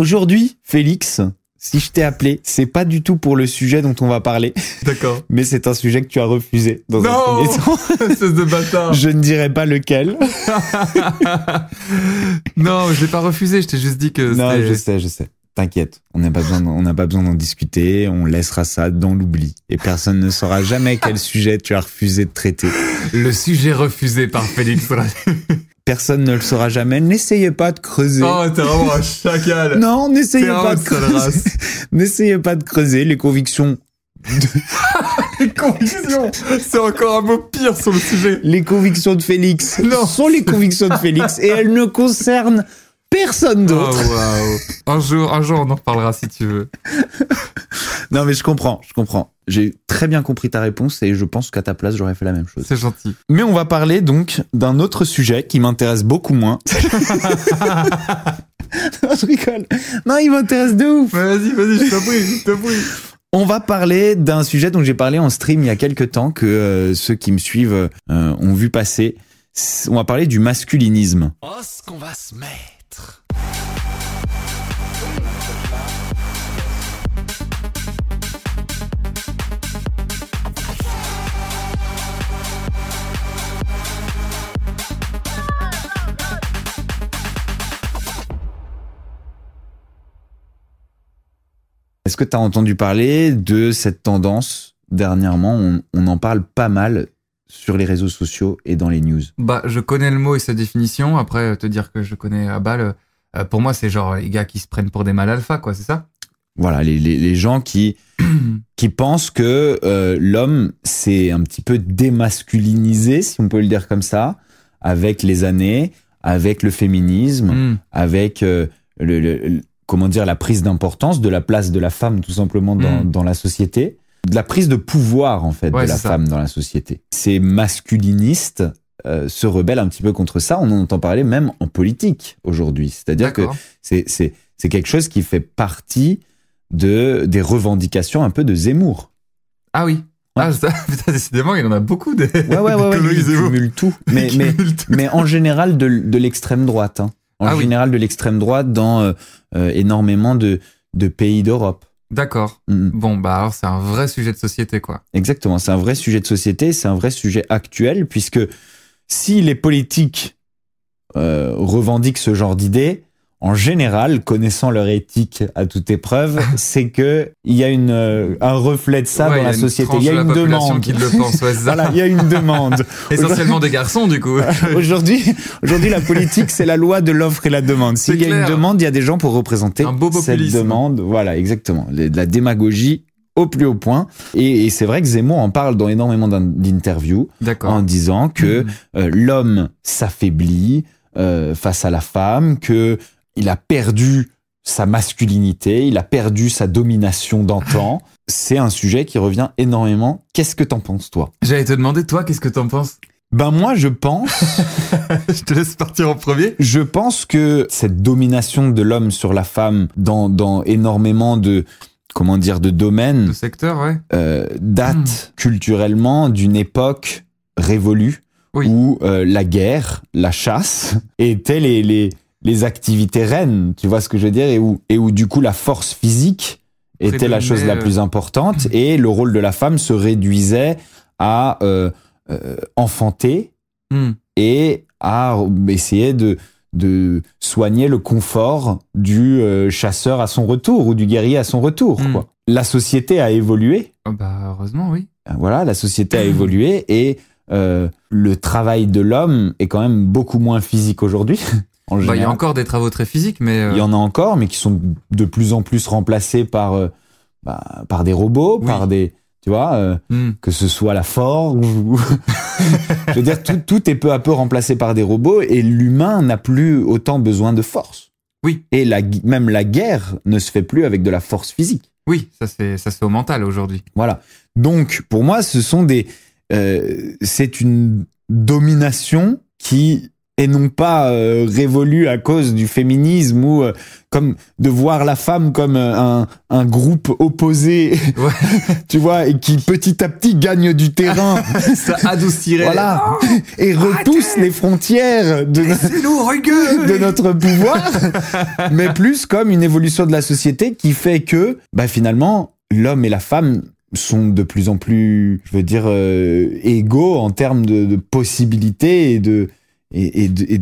Aujourd'hui, Félix, si je t'ai appelé, c'est pas du tout pour le sujet dont on va parler, D'accord. mais c'est un sujet que tu as refusé dans un Non premier temps. Espèce de bâtard Je ne dirai pas lequel. Non, je l'ai pas refusé, je t'ai juste dit que Non, je sais, je sais. T'inquiète, on n'a pas besoin, on n'a pas besoin d'en discuter. On laissera ça dans l'oubli et personne ne saura jamais quel sujet tu as refusé de traiter. le sujet refusé par Félix. Personne ne le saura jamais. N'essayez pas de creuser. oh, t'es vraiment un chacal. Non, n'essayez pas de creuser. n'essayez pas de creuser les convictions. Conviction C'est encore un mot pire sur le sujet. Les convictions de Félix Non. sont les convictions de Félix et elles ne concernent personne Oh, d'autre. waouh. Un jour, un jour, on en reparlera si tu veux. Non, mais je comprends, je comprends. J'ai très bien compris ta réponse et je pense qu'à ta place, j'aurais fait la même chose. C'est gentil. Mais on va parler donc d'un autre sujet qui m'intéresse beaucoup moins. non, je rigole. Non, il m'intéresse de ouf. Vas-y, vas-y, je t'en prie, je t'en prie. On va parler d'un sujet dont j'ai parlé en stream il y a quelques temps que euh, ceux qui me suivent euh, ont vu passer. On va parler du masculinisme. Oh, ce qu'on va se mettre Est-ce que tu as entendu parler de cette tendance dernièrement? On, on en parle pas mal sur les réseaux sociaux et dans les news. Bah, je connais le mot et sa définition. Après, te dire que je connais à balle, euh, pour moi, c'est genre les gars qui se prennent pour des mâles alpha, quoi, c'est ça? Voilà, les, les, les gens qui, qui pensent que euh, l'homme s'est un petit peu démasculinisé, si on peut le dire comme ça, avec les années, avec le féminisme, Hmm. avec euh, le- comment dire la prise d'importance de la place de la femme tout simplement dans, Mm. dans la société, de la prise de pouvoir en fait Ouais, de la ça. femme dans la société. Ces masculinistes euh, se rebellent un petit peu contre ça. On en entend parler même en politique aujourd'hui. C'est-à-dire que c'est c'est c'est quelque chose qui fait partie de des revendications un peu de Zemmour. Ah oui. Ah, ça- putain, décidément, il en a beaucoup des. Ouais ouais ouais, ouais il cumule tout. Mais mais tout. mais en général de, de l'extrême droite. hein. En Ah oui. général de l'extrême droite dans euh, énormément de, de pays d'Europe. D'accord. Mm. Bon, bah alors, c'est un vrai sujet de société, quoi. Exactement, c'est un vrai sujet de société, c'est un vrai sujet actuel, puisque si les politiques euh, revendiquent ce genre d'idées, en général, connaissant leur éthique à toute épreuve, c'est que il y a une, euh, un reflet de ça Ouais, dans il y la a une société. Il y a de une demande. qui le pense, ouais, c'est ça. Voilà, il y a une demande. Essentiellement des garçons, du coup. Aujourd'hui, aujourd'hui, la politique, c'est la loi de l'offre et la demande. S'il y a une demande, il y a des gens pour représenter Un beau cette demande. Voilà, exactement. De la démagogie au plus haut point. Et, et c'est vrai que Zemmour en parle dans énormément d'in- d'interviews en disant que Mhm. euh, l'homme s'affaiblit euh, face à la femme, que il a perdu sa masculinité, il a perdu sa domination d'antan. C'est un sujet qui revient énormément. Qu'est-ce que t'en penses, toi? J'allais te demander, toi, qu'est-ce que t'en penses? Ben moi, je pense Je te laisse partir en premier. Je pense que cette domination de l'homme sur la femme dans, dans énormément de comment dire de domaines Le secteur, ouais. euh, date culturellement d'une époque révolue Oui. où euh, la guerre, la chasse étaient les, les, les activités reines, tu vois ce que je veux dire, et où, et où du coup la force physique était la chose la plus importante et le rôle de la femme se réduisait à euh, euh, enfanter Hmm. et à essayer de, de soigner le confort du euh, chasseur à son retour ou du guerrier à son retour. Mm. quoi. La société a évolué, Oh, bah, heureusement, oui. voilà, la société a évolué et euh, le travail de l'homme est quand même beaucoup moins physique aujourd'hui. en Bah, il y a encore des travaux très physiques, mais. euh, Il y en a encore, mais qui sont de plus en plus remplacés par, euh, bah, par des robots, Oui. par des, tu vois, euh, Hmm. que ce soit la forge. ou- Je veux dire, tout, tout est peu à peu remplacé par des robots et l'humain n'a plus autant besoin de force. Oui. Et la, même la guerre ne se fait plus avec de la force physique. Oui, ça c'est ça c'est au mental aujourd'hui. Voilà. Donc, pour moi, ce sont des. euh, c'est une domination qui est non pas euh, révolue à cause du féminisme ou euh, comme de voir la femme comme euh, un, un groupe opposé, Ouais. tu vois, et qui petit à petit gagne du terrain, ça adoucirait. voilà, et repousse les frontières de, no- notre pouvoir, mais plus comme une évolution de la société qui fait que, bah, finalement, l'homme et la femme sont de plus en plus, je veux dire, euh, égaux en termes de, de possibilités et de et, et et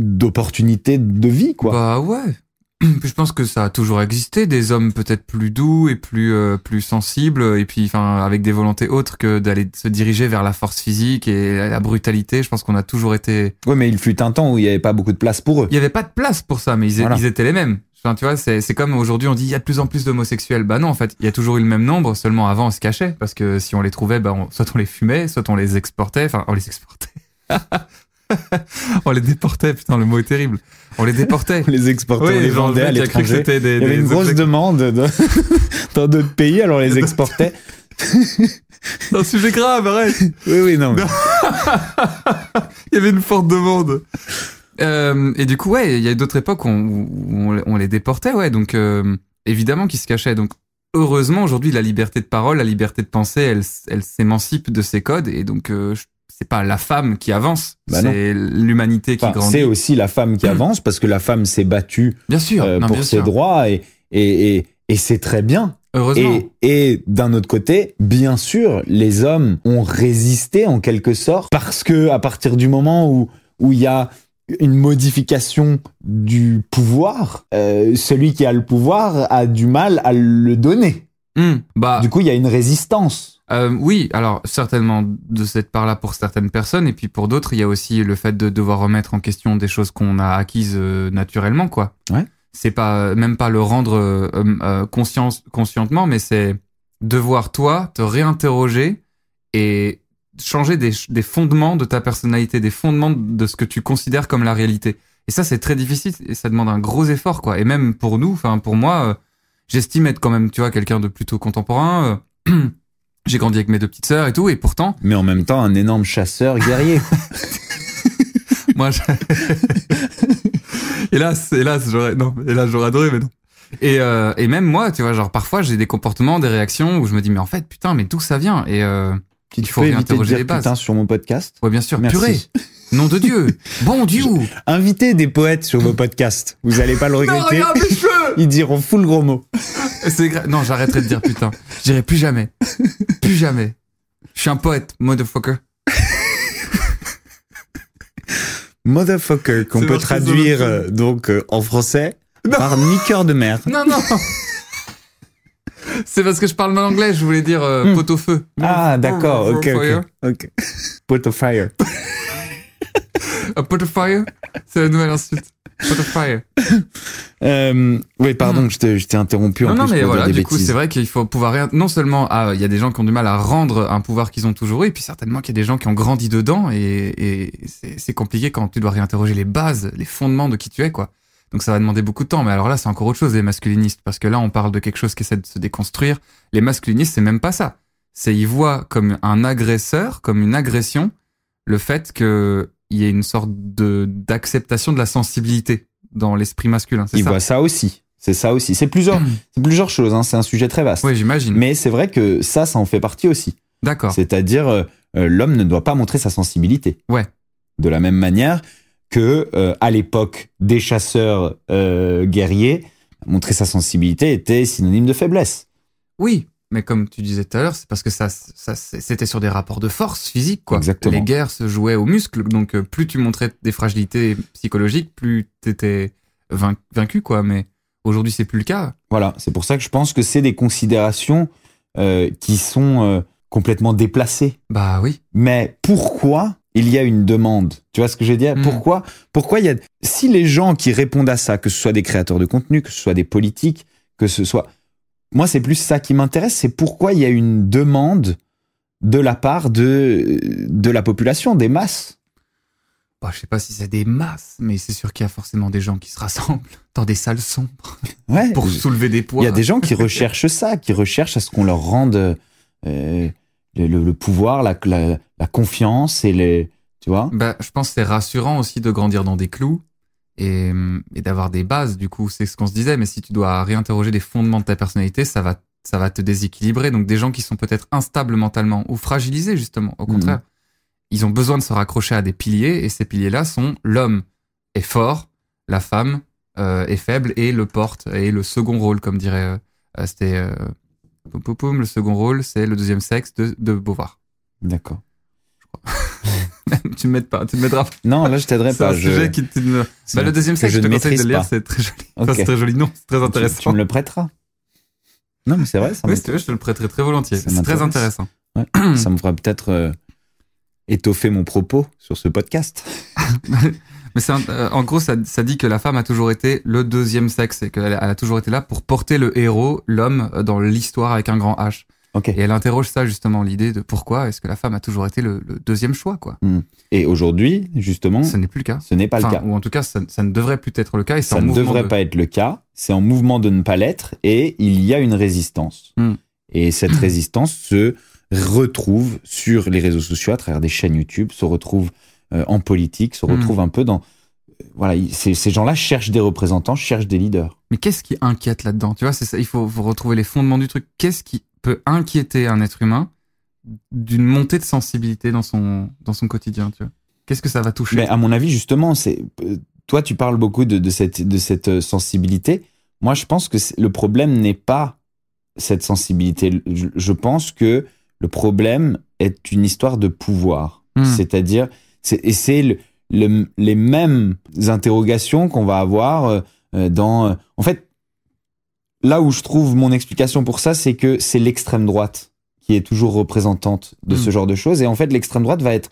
d'opportunités de vie, quoi. Bah ouais. Puis je pense que ça a toujours existé des hommes peut-être plus doux et plus euh, plus sensibles et puis enfin avec des volontés autres que d'aller se diriger vers la force physique et la brutalité. Je pense qu'on a toujours été. Ouais, mais il fut un temps où il n'y avait pas beaucoup de place pour eux. Il y avait pas de place pour ça, mais ils, Voilà. ils étaient les mêmes. Enfin, tu vois, c'est c'est comme aujourd'hui on dit il y a de plus en plus d'homosexuels. Bah non, en fait, il y a toujours eu le même nombre. Seulement avant on se cachait parce que si on les trouvait, bah on- soit on les fumait, soit on les exportait. Enfin, on les exportait. on les déportait. Putain, le mot est terrible. On les déportait. On les exportait, on les vendait à l'étranger. Il y avait des une grosse objets- demande de- dans d'autres pays, alors on les exportait. C'est un sujet grave, arrête. Oui, oui, non. mais- Il y avait une forte demande. Euh, et du coup, ouais, il y a d'autres époques où on, où on, on les déportait, ouais. Donc, euh, évidemment qu'ils se cachaient. Donc, heureusement, aujourd'hui, la liberté de parole, la liberté de penser, elle, elle s'émancipe de ces codes. Et donc, euh, je- c'est pas la femme qui avance, Bah c'est l'humanité qui Enfin, grandit. c'est aussi la femme qui avance parce que la femme s'est battue Bien sûr, euh, non, pour bien ses sûr. droits et, et, et, et c'est très bien. Heureusement. Et, et d'un autre côté, bien sûr, les hommes ont résisté en quelque sorte parce que à partir du moment où où il y a une modification du pouvoir, euh, celui qui a le pouvoir a du mal à le donner. Hum, bah, Du coup, il y a une résistance. Euh, oui, alors certainement de cette part-là pour certaines personnes, et puis pour d'autres, il y a aussi le fait de devoir remettre en question des choses qu'on a acquises euh, naturellement, quoi. Ouais. C'est pas même pas le rendre euh, euh, conscience, conscientement, mais c'est devoir toi te réinterroger et changer des, des fondements de ta personnalité, des fondements de ce que tu considères comme la réalité. Et ça, c'est très difficile et ça demande un gros effort, quoi. Et même pour nous, enfin pour moi, euh, j'estime être quand même, tu vois, quelqu'un de plutôt contemporain. j'ai grandi avec mes deux petites sœurs et tout, et pourtant, Mais en même temps, un énorme chasseur guerrier. moi, je... hélas, hélas, j'aurais, non, hélas, j'aurais adoré, mais non. Et, euh, et même moi, tu vois, genre parfois j'ai des comportements, des réactions où je me dis mais en fait putain mais d'où ça vient? Et euh, Tu Il faut peux éviter de dire les bases. putain sur mon podcast? ouais bien sûr Merci. purée, nom de Dieu, bon Dieu. Invitez des poètes sur vos podcasts. Vous allez pas le Non regretter. regarde mes cheveux. Ils diront full gros gra- non j'arrêterai de dire putain, je dirai plus jamais, plus jamais. Je suis un poète, motherfucker. Motherfucker, qu'on peut traduire euh, donc euh, en français par niqueur de mer. Non non. C'est parce que je parle mal anglais, je voulais dire euh, Hmm. pot au feu. Ah, d'accord, ok, Fire. ok. ok. Pot of fire. A pot of fire, c'est la nouvelle insulte. Fire. Euh, oui, pardon, je t'ai je t'ai interrompu en Hmm. non, non, plus mais pour voilà, des du coup, c'est vrai qu'il faut pouvoir rien. Non seulement, ah, il y a des gens qui ont du mal à rendre un pouvoir qu'ils ont toujours eu, et puis certainement qu'il y a des gens qui ont grandi dedans, et, et c'est compliqué quand tu dois réinterroger les bases, les fondements de qui tu es, quoi. Donc ça va demander beaucoup de temps. Mais alors là, c'est encore autre chose, les masculinistes, parce que là, on parle de quelque chose qui essaie de se déconstruire. Les masculinistes, c'est même pas ça. C'est ils voient comme un agresseur, comme une agression, le fait que il y ait une sorte de d'acceptation de la sensibilité dans l'esprit masculin. Ils ça. voient ça aussi. C'est ça aussi. C'est plusieurs, c'est plusieurs choses. Hein. C'est un sujet très vaste. Oui, j'imagine. Mais c'est vrai que ça, ça en fait partie aussi. D'accord. C'est-à-dire, euh, euh, l'homme ne doit pas montrer sa sensibilité. Ouais. De la même manière que euh, à l'époque des chasseurs euh, guerriers, montrer sa sensibilité était synonyme de faiblesse. Oui, mais comme tu disais tout à l'heure, c'est parce que ça, ça c'était sur des rapports de force physique, quoi. Exactement. Les guerres se jouaient aux muscles, donc euh, plus tu montrais des fragilités psychologiques, plus t'étais vain- vaincu, quoi. Mais aujourd'hui, c'est plus le cas. Voilà, c'est pour ça que je pense que c'est des considérations euh, qui sont euh, complètement déplacées. Bah oui. Mais pourquoi il y a une demande? Tu vois ce que je veux dire? Mm. Pourquoi Pourquoi il y a si les gens qui répondent à ça, que ce soit des créateurs de contenu, que ce soit des politiques, que ce soit moi, c'est plus ça qui m'intéresse, c'est pourquoi il y a une demande de la part de, de la population, des masses. Bah, je sais pas si c'est des masses, mais c'est sûr qu'il y a forcément des gens qui se rassemblent dans des salles sombres Ouais. pour soulever des poids. Il y a des gens qui recherchent ça, qui recherchent à ce qu'on leur rende euh, le, le- le pouvoir, la, la, la confiance et les, tu vois. Bah, je pense que c'est rassurant aussi de grandir dans des clous et, et d'avoir des bases. Du coup, c'est ce qu'on se disait. Mais si tu dois réinterroger les fondements de ta personnalité, ça va, ça va te déséquilibrer. Donc, des gens qui sont peut-être instables mentalement ou fragilisés, justement, au Mhm. contraire, ils ont besoin de se raccrocher à des piliers. Et ces piliers-là sont l'homme est fort, la femme euh, est faible et le porte et le second rôle, comme dirait, euh, c'était, euh, poum, poum, poum, le second rôle, c'est le deuxième sexe de, de Beauvoir. D'accord. tu me mets pas, tu me mettras Non, là, je t'aiderai C'est pas. un je- sujet qui te... c'est Bah, le un deuxième truc que sexe, je te conseille de le lire, pas. c'est très joli. Enfin, c'est très joli, non, c'est très intéressant. tu me le prêteras? Non, mais c'est vrai, ça, Oui, me- si tu veux, je te le prêterai très volontiers. C'est très intéressant. ouais, ça me fera peut-être euh, étoffer mon propos sur ce podcast. Mais c'est euh, en gros, ça, ça dit que la femme a toujours été le deuxième sexe et qu'elle a- elle a toujours été là pour porter le héros, l'homme, euh, dans l'histoire avec un grand H. Et elle interroge ça justement, l'idée de pourquoi est-ce que la femme a toujours été le, le deuxième choix, quoi. Et aujourd'hui, justement, Ce n'est plus le cas. ce n'est pas Enfin, le cas. Ou en tout cas, ça, ça ne devrait plus être le cas. Et Ça ne devrait de- pas être le cas. C'est en mouvement de ne pas l'être et il y a une résistance. Hmm. Et cette résistance se retrouve sur les réseaux sociaux à travers des chaînes YouTube, se retrouve euh, en politique, se Hmm. retrouve un peu dans. euh, Voilà, il- ces, ces gens-là cherchent des représentants, cherchent des leaders. Mais qu'est-ce qui inquiète là-dedans? Tu vois, c'est ça, il faut, faut retrouver les fondements du truc. Qu'est-ce qui peut inquiéter un être humain d'une montée de sensibilité dans son, dans son quotidien tu vois Qu'est-ce que ça va toucher Mais à mon avis, justement, c'est euh, toi, tu parles beaucoup de, de cette, de cette euh, sensibilité. Moi, je pense que le problème n'est pas cette sensibilité. Je, je pense que le problème est une histoire de pouvoir. Hmm. C'est-à-dire, c'est- et c'est le- le- les mêmes interrogations qu'on va avoir euh, dans. en fait, là où je trouve mon explication pour ça, c'est que c'est l'extrême droite qui est toujours représentante de ce Hmm. genre de choses. Et en fait, l'extrême droite va être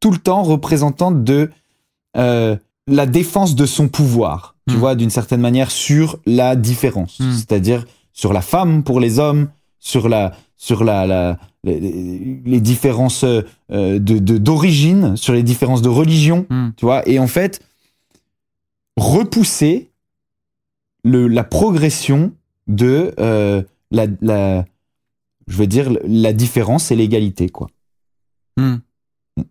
tout le temps représentante de euh, la défense de son pouvoir, tu Mm. vois, d'une certaine manière, sur la différence. Mm. C'est-à-dire sur la femme pour les hommes, sur la sur la, la les, les différences euh, de d'origine, sur les différences de religion, Hmm. tu vois. Et en fait, repousser le, la progression de euh, la, la, je veux dire, la différence et l'égalité, quoi. Hmm.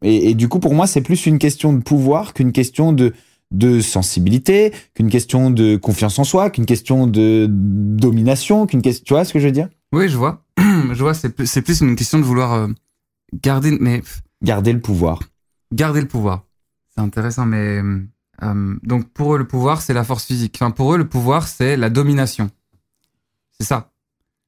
Et, et du coup, pour moi, c'est plus une question de pouvoir qu'une question de, de sensibilité, qu'une question de confiance en soi, qu'une question de domination, qu'une question. Tu vois ce que je veux dire? Oui, je vois. je vois, c'est plus, une question de vouloir euh, garder, mais Garder le pouvoir. garder le pouvoir. C'est intéressant, mais euh, donc pour eux, le pouvoir, c'est la force physique. Enfin, pour eux, le pouvoir, c'est la domination. C'est ça.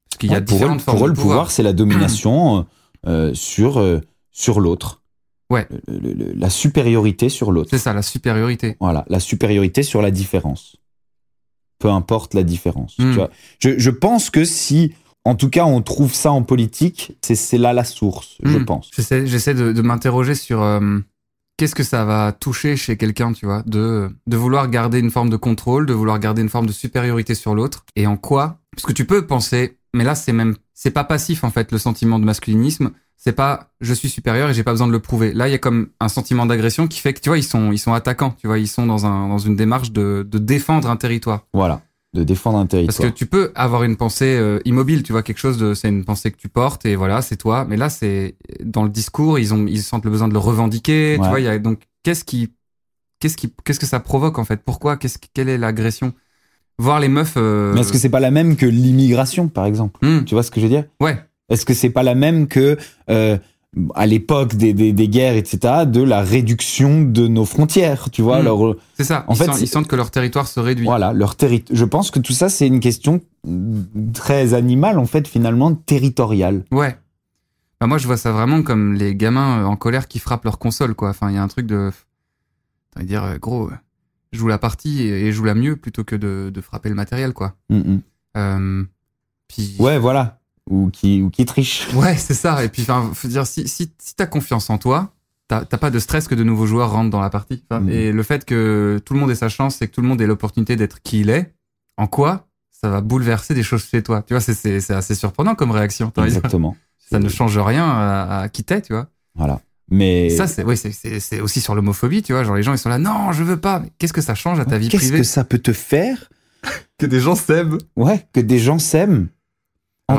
Parce qu'il y a Ouais, pour eux, différentes formes pour eux, de le pouvoir, c'est la domination euh, sur, euh, sur l'autre. Ouais. Le- le- le- la supériorité sur l'autre. C'est ça, la supériorité. Voilà, la supériorité sur la différence. Peu importe la différence. Mm. Tu vois. Je, je pense que si, en tout cas, on trouve ça en politique, c'est là la source, je Hmm. pense. J'essaie, j'essaie de, de m'interroger sur euh, qu'est-ce que ça va toucher chez quelqu'un, tu vois, de, de vouloir garder une forme de contrôle, de vouloir garder une forme de supériorité sur l'autre, et en quoi? Parce que tu peux penser, mais là c'est même, c'est pas passif en fait le sentiment de masculinisme. C'est pas je suis supérieur et j'ai pas besoin de le prouver. Là il y a comme un sentiment d'agression qui fait que tu vois ils sont ils sont attaquants, tu vois ils sont dans un dans une démarche de, de défendre un territoire. Voilà, de défendre un Parce territoire. que tu peux avoir une pensée euh, immobile, tu vois, quelque chose de, c'est une pensée que tu portes et voilà, c'est toi. Mais là, c'est dans le discours, ils ont, ils sentent le besoin de le revendiquer. Ouais. Tu vois, il y a donc qu'est-ce qui, qu'est-ce qui, qu'est-ce que ça provoque en fait? Pourquoi? Qu'est-ce, quelle est l'agression? Voir les meufs. euh, Mais est-ce que c'est pas la même que l'immigration, par exemple? Hmm, Tu vois ce que je veux dire? Ouais, Est-ce que c'est pas la même que euh, à l'époque des, des, des guerres, etc., de la réduction de nos frontières Tu vois, Mm. leur, c'est ça. En ils, fait, sentent, ils sentent que leur territoire se réduit. voilà, leur territoire. Je pense que tout ça, c'est une question très animale, en fait, finalement, territoriale. Ouais. Bah moi, je vois ça vraiment comme les gamins euh, en colère qui frappent leur console, quoi. Enfin, il y a un truc de, t'as dire, euh, gros, euh, joue la partie et, joue la mieux plutôt que de, de frapper le matériel, quoi. Mm, mm. Euh, puis Ouais, voilà. Ou qui, ou qui triche. ouais, c'est ça. Et puis, faut dire si si si t'as confiance en toi, t'as pas de stress que de nouveaux joueurs rentrent dans la partie. Enfin, Mhm. Et le fait que tout le monde ait sa chance et que tout le monde ait l'opportunité d'être qui il est, en quoi ça va bouleverser des choses chez toi. Tu vois, c'est- assez surprenant comme réaction. Exactement. Ça ne change rien à, à qui t'es, tu vois. Voilà. Mais ça, c'est oui, c'est- aussi sur l'homophobie, tu vois. Genre les gens, ils sont là, non, je veux pas. Qu'est-ce que ça change à ta vie qu'est-ce privée que ça peut te faire que des gens s'aiment Ouais, que des gens s'aiment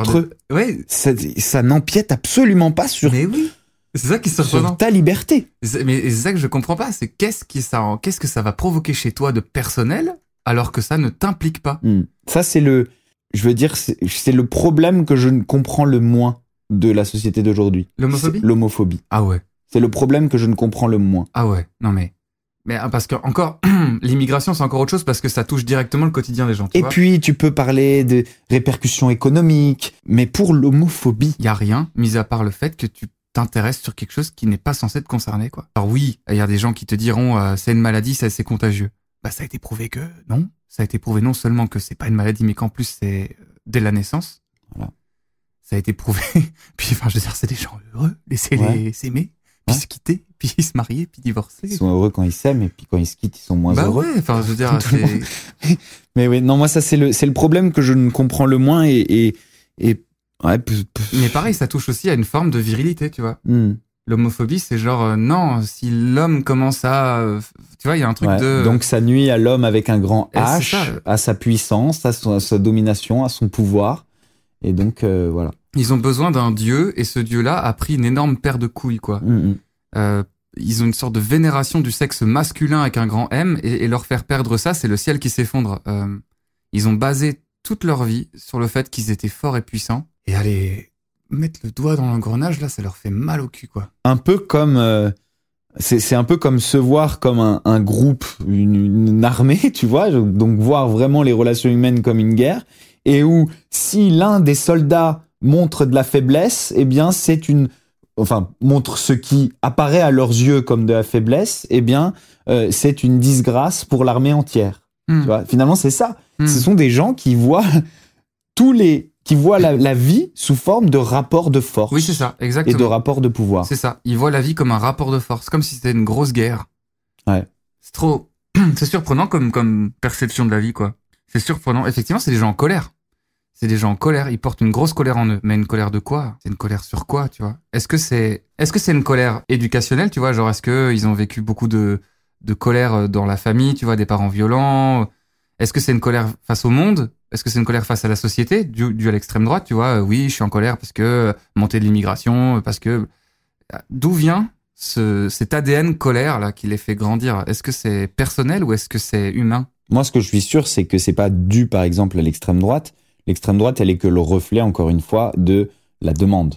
entre de- eux. Ouais, Ça, ça n'empiète absolument pas sur, mais oui. C'est ça qui est surprenant. sur ta liberté. Mais c'est ça que je comprends pas, c'est qu'est-ce qui ça, qu'est-ce que ça va provoquer chez toi de personnel alors que ça ne t'implique pas? Hmm. Ça, c'est le, je veux dire, c'est le problème que je ne comprends le moins de la société d'aujourd'hui. L'homophobie? L'homophobie. Ah ouais, C'est le problème que je ne comprends le moins. ah ouais. Non mais, mais ah, parce que encore, l'immigration c'est encore autre chose parce que ça touche directement le quotidien des gens. Tu Et vois. puis, tu peux parler de répercussions économiques, mais pour l'homophobie, il y a rien, mis à part le fait que tu t'intéresses sur quelque chose qui n'est pas censé te concerner, quoi. Alors oui, il y a des gens qui te diront euh, c'est une maladie, ça c'est contagieux. Bah ça a été prouvé que non. Ça a été prouvé non seulement que c'est pas une maladie, mais qu'en plus c'est euh, dès la naissance. Voilà. Ça a été prouvé. puis enfin, je veux dire, c'est des gens heureux, laissez-les Ouais. Puis se quitter, puis se marier, puis divorcer. ils sont heureux quand ils s'aiment, et puis quand ils se quittent, ils sont moins bah heureux. ouais, enfin je veux dire, c'est Mais oui, non, moi, ça, c'est le, c'est le problème que je ne comprends le moins, et, et, ouais, mais pareil, ça touche aussi à une forme de virilité, tu vois. hmm. L'homophobie, c'est genre euh, non, si l'homme commence à, euh, tu vois, il y a un truc Ouais. de Donc ça nuit à l'homme avec un grand c'est H, à sa puissance, à, son- à sa domination, à son pouvoir. Et donc euh, voilà. Ils ont besoin d'un dieu et ce dieu-là a pris une énorme paire de couilles, quoi. Mm, mm. Euh, ils ont une sorte de vénération du sexe masculin avec un grand M et, et leur faire perdre ça, c'est le ciel qui s'effondre. Euh, ils ont basé toute leur vie sur le fait qu'ils étaient forts et puissants et aller mettre le doigt dans l'engrenage, là, ça leur fait mal au cul, quoi. Un peu comme euh, c'est c'est un peu comme se voir comme un, un groupe, une, une armée, tu vois. Donc voir vraiment les relations humaines comme une guerre, et où si l'un des soldats montre de la faiblesse, eh bien c'est une enfin montre ce qui apparaît à leurs yeux comme de la faiblesse, eh bien euh, c'est une disgrâce pour l'armée entière. Hmm. Tu vois, finalement, c'est ça. Hmm. Ce sont des gens qui voient tous les, qui voient la, la vie sous forme de rapports de force. Oui, c'est ça, Et exactement. de rapports de pouvoir. C'est ça. Ils voient la vie comme un rapport de force, comme si c'était une grosse guerre. Ouais. C'est trop, c'est surprenant comme, comme perception de la vie, quoi. C'est surprenant. Effectivement, c'est des gens en colère. C'est des gens en colère. Ils portent une grosse colère en eux. Mais une colère de quoi? C'est une colère sur quoi, tu vois? Est-ce que c'est, est-ce que c'est une colère éducationnelle, tu vois? Genre, est-ce que ils ont vécu beaucoup de, de colère euh, dans la famille, tu vois, des parents violents? Est-ce que c'est une colère face au monde? Est-ce que c'est une colère face à la société, due, due à l'extrême droite, tu vois? Euh, Oui, je suis en colère parce que euh, montée de l'immigration, parce que D'où vient ce, cet ADN colère là qui les fait grandir? Est-ce que c'est personnel ou est-ce que c'est humain? Moi, ce que je suis sûr, c'est que c'est pas dû, par exemple, à l'extrême droite. L'extrême droite, elle est que le reflet, encore une fois, de la demande.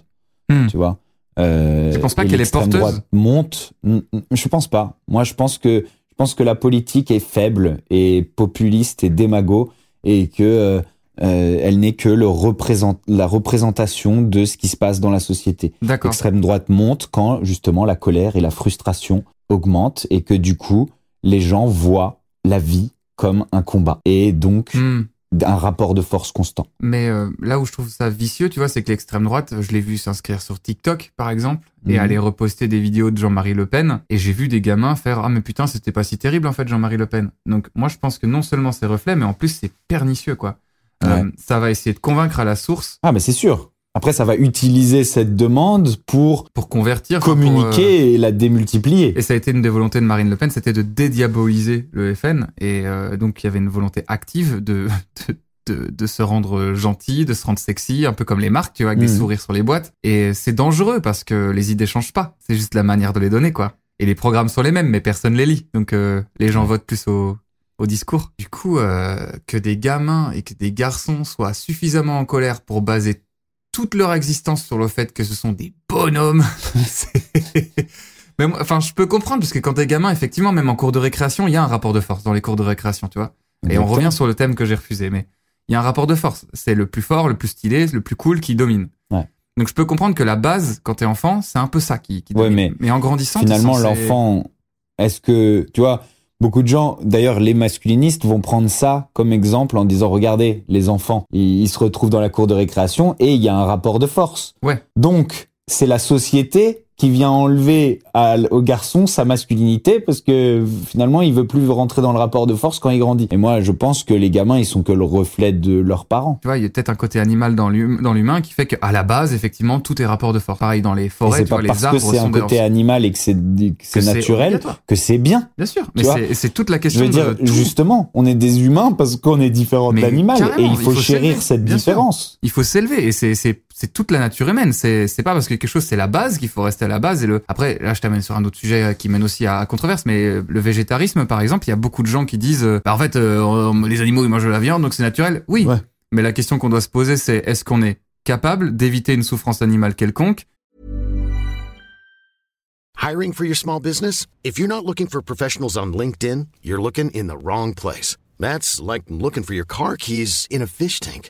Hmm. Tu vois. Euh, Tu penses pas qu'elle est porteuse droite monte. Je pense pas. Moi, je pense que je pense que la politique est faible et populiste et démago et que euh, euh, elle n'est que le représent la représentation de ce qui se passe dans la société. L'extrême droite monte quand justement la colère et la frustration augmentent et que du coup les gens voient la vie comme un combat et donc Hmm. Un rapport de force constant. Mais euh, là où je trouve ça vicieux, tu vois, c'est que l'extrême droite, je l'ai vu s'inscrire sur TikTok, par exemple, et Mhm. aller reposter des vidéos de Jean-Marie Le Pen. Et j'ai vu des gamins faire ah mais putain c'était pas si terrible en fait Jean-Marie Le Pen. Donc moi je pense que non seulement c'est reflet, mais en plus c'est pernicieux quoi. Euh, ça va essayer de convaincre à la source Ah mais c'est sûr. Après ça va utiliser cette demande pour pour convertir, enfin, pour, euh, communiquer et la démultiplier. Et ça a été une des volontés de Marine Le Pen, c'était de dédiaboliser le FN. Et euh, donc, il y avait une volonté active de, de, de, de se rendre gentil, de se rendre sexy, un peu comme les marques, tu vois, avec des Mhm. sourires sur les boîtes. Et c'est dangereux parce que les idées changent pas. C'est juste la manière de les donner, quoi. Et les programmes sont les mêmes, mais personne les lit. Donc, euh, les gens votent plus au, au discours. Du coup, euh, que des gamins et que des garçons soient suffisamment en colère pour baser toute leur existence sur le fait que ce sont des bonhommes, mais moi, enfin, je peux comprendre parce que quand t'es gamin, effectivement, même en cours de récréation, il y a un rapport de force dans les cours de récréation, tu vois. Et on revient sur le thème que j'ai refusé, mais il y a un rapport de force. C'est le plus fort, le plus stylé, le plus cool qui domine. Ouais. Donc je peux comprendre que la base, quand t'es enfant, c'est un peu ça qui, qui Ouais, domine. mais en grandissant, Finalement l'enfant est-ce que tu vois beaucoup de gens d'ailleurs les masculinistes vont prendre ça comme exemple en disant regardez les enfants ils, ils se retrouvent dans la cour de récréation et il y a un rapport de force. Ouais. Donc c'est la société qui vient enlever à- au garçon sa masculinité parce que finalement il veut plus rentrer dans le rapport de force quand il grandit. Et moi je pense que les gamins ils sont que le reflet de leurs parents. Tu vois, il y a peut-être un côté animal dans l'hum- dans l'humain qui fait qu'à la base, effectivement, tout est rapport de force. Pareil dans les forêts, tu pas vois, les parce arbres que c'est un côté animal et que c'est naturel que c'est bien. Bien sûr, mais c'est toute la Je question veux dire, de justement, on est des humains parce qu'on est différents de l'animal et il il faut, chérir cette bien sûr. différence. il faut s'élever et c'est c'est toute la nature humaine c'est c'est pas parce que quelque chose c'est la base qu'il faut rester à la base et le après là je t'amène sur un autre sujet euh, qui mène aussi à, à controverse mais euh, le végétarisme par exemple il y a beaucoup de gens qui disent euh, bah, en fait euh, les animaux ils mangent de la viande donc c'est naturel oui Ouais. mais la question qu'on doit se poser c'est est-ce qu'on est capable d'éviter une souffrance animale quelconque? Hiring for your small business? If you're not looking for professionals on LinkedIn, you're looking in the wrong place. That's like looking for your car keys in a fish tank.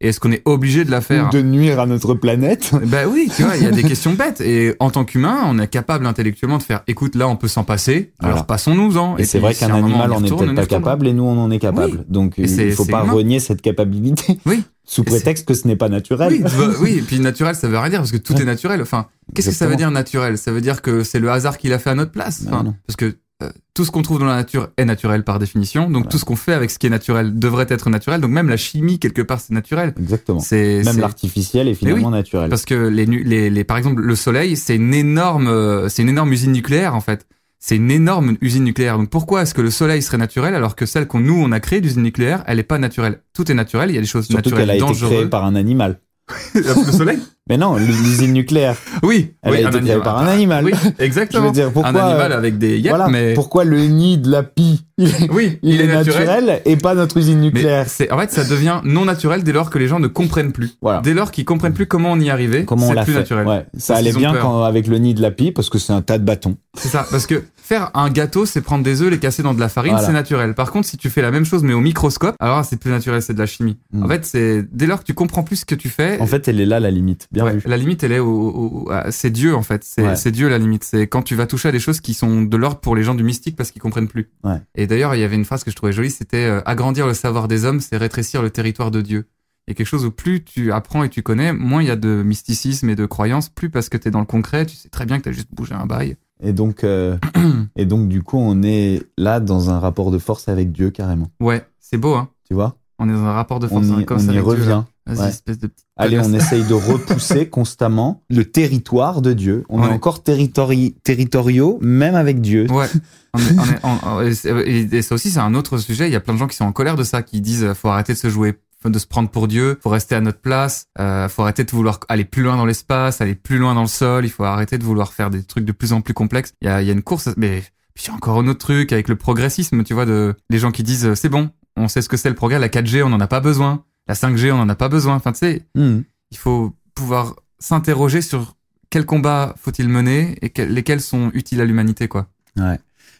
Et est-ce qu'on est obligé de la faire Ou de nuire à notre planète. Bah oui, tu vois, il y a des questions bêtes. Et en tant qu'humain, on est capable intellectuellement de faire, écoute, là, on peut s'en passer. Voilà. Alors passons-nous-en. Et, c'est vrai qu'un animal n'est retourne, peut-être pas capable et nous on en est capable. Oui. Donc Et c'est- il faut pas humain. renier cette capacité Oui. sous Et prétexte que ce n'est pas naturel. Oui, et puis naturel, ça veut rien dire parce que tout est naturel. Enfin, qu'est-ce que ça veut dire naturel? Ça veut dire que c'est le hasard qui l'a fait à notre place. Ben Enfin, non. parce que euh, tout ce qu'on trouve dans la nature est naturel par définition. Donc tout ce qu'on fait avec ce qui est naturel devrait être naturel. Donc même la chimie quelque part c'est naturel. Exactement. C'est Même l'artificiel est finalement naturel. parce que les, les, les par exemple le soleil c'est une énorme euh, c'est une énorme usine nucléaire en fait. C'est une énorme usine nucléaire. Donc pourquoi est-ce que le soleil serait naturel alors que celle qu'on nous on a créée d'usine nucléaire elle est pas naturelle? Tout est naturel. Il y a des choses Surtout naturelles qu'elle a été dangereuses. créée par un animal. le soleil? Mais non, l'usine nucléaire, Oui. elle oui, a un créée par un animal. Oui, Je exactement. veux dire, pourquoi un animal avec des yep, voilà, mais pourquoi le nid de la pie, il est, oui, il est naturel, et pas notre usine nucléaire c'est en fait ça devient non naturel dès lors que les gens ne comprennent plus. Voilà. Dès lors qu'ils comprennent plus comment on y arrivait, Comment on c'est l'a plus fait naturel. Ouais, ça allait bien quand, avec le nid de la pie parce que c'est un tas de bâtons. C'est ça, parce que faire un gâteau, c'est prendre des œufs, les casser dans de la farine, Voilà. c'est naturel. Par contre, si tu fais la même chose mais au microscope, alors c'est plus naturel, c'est de la chimie. Mm. En fait, c'est dès lors que tu comprends plus ce que tu fais. En fait, elle est là la limite. Bien ouais, vu. la limite, elle est au, au- à- c'est Dieu en fait. C'est Ouais. Dieu la limite. C'est quand tu vas toucher à des choses qui sont de l'ordre pour les gens du mystique parce qu'ils comprennent plus. Ouais. Et d'ailleurs, il y avait une phrase que je trouvais jolie, c'était euh, agrandir le savoir des hommes, c'est rétrécir le territoire de Dieu. Il y a quelque chose où plus tu apprends et tu connais, moins il y a de mysticisme et de croyances, plus parce que tu es dans le concret, tu sais très bien que tu as juste bougé un bail. Et donc, euh, et donc, du coup, on est là dans un rapport de force avec Dieu carrément. Ouais, c'est beau, hein. Tu vois? On est dans un rapport de On force, y, hein, on ça y avec Dieu, revient. là. Vas-y, Ouais. espèce de Allez, on essaye de repousser constamment le territoire de Dieu. On Ouais. est encore territori- territoriaux, même avec Dieu. Ouais. On est- on est- on- et ça aussi, c'est un autre sujet. Il y a plein de gens qui sont en colère de ça, qui disent euh, faut arrêter de se jouer, de se prendre pour Dieu, faut rester à notre place, euh, faut arrêter de vouloir aller plus loin dans l'espace, aller plus loin dans le sol, il faut arrêter de vouloir faire des trucs de plus en plus complexes. Il y a, il y a une course, mais puis il y a encore un autre truc avec le progressisme, tu vois, de les gens qui disent euh, c'est bon, on sait ce que c'est le progrès, la 4G, on n'en a pas besoin, la 5G, on n'en a pas besoin. Enfin, tu sais, Hmm. il faut pouvoir s'interroger sur quel combat faut-il mener et quels- lesquels sont utiles à l'humanité, quoi. Ouais.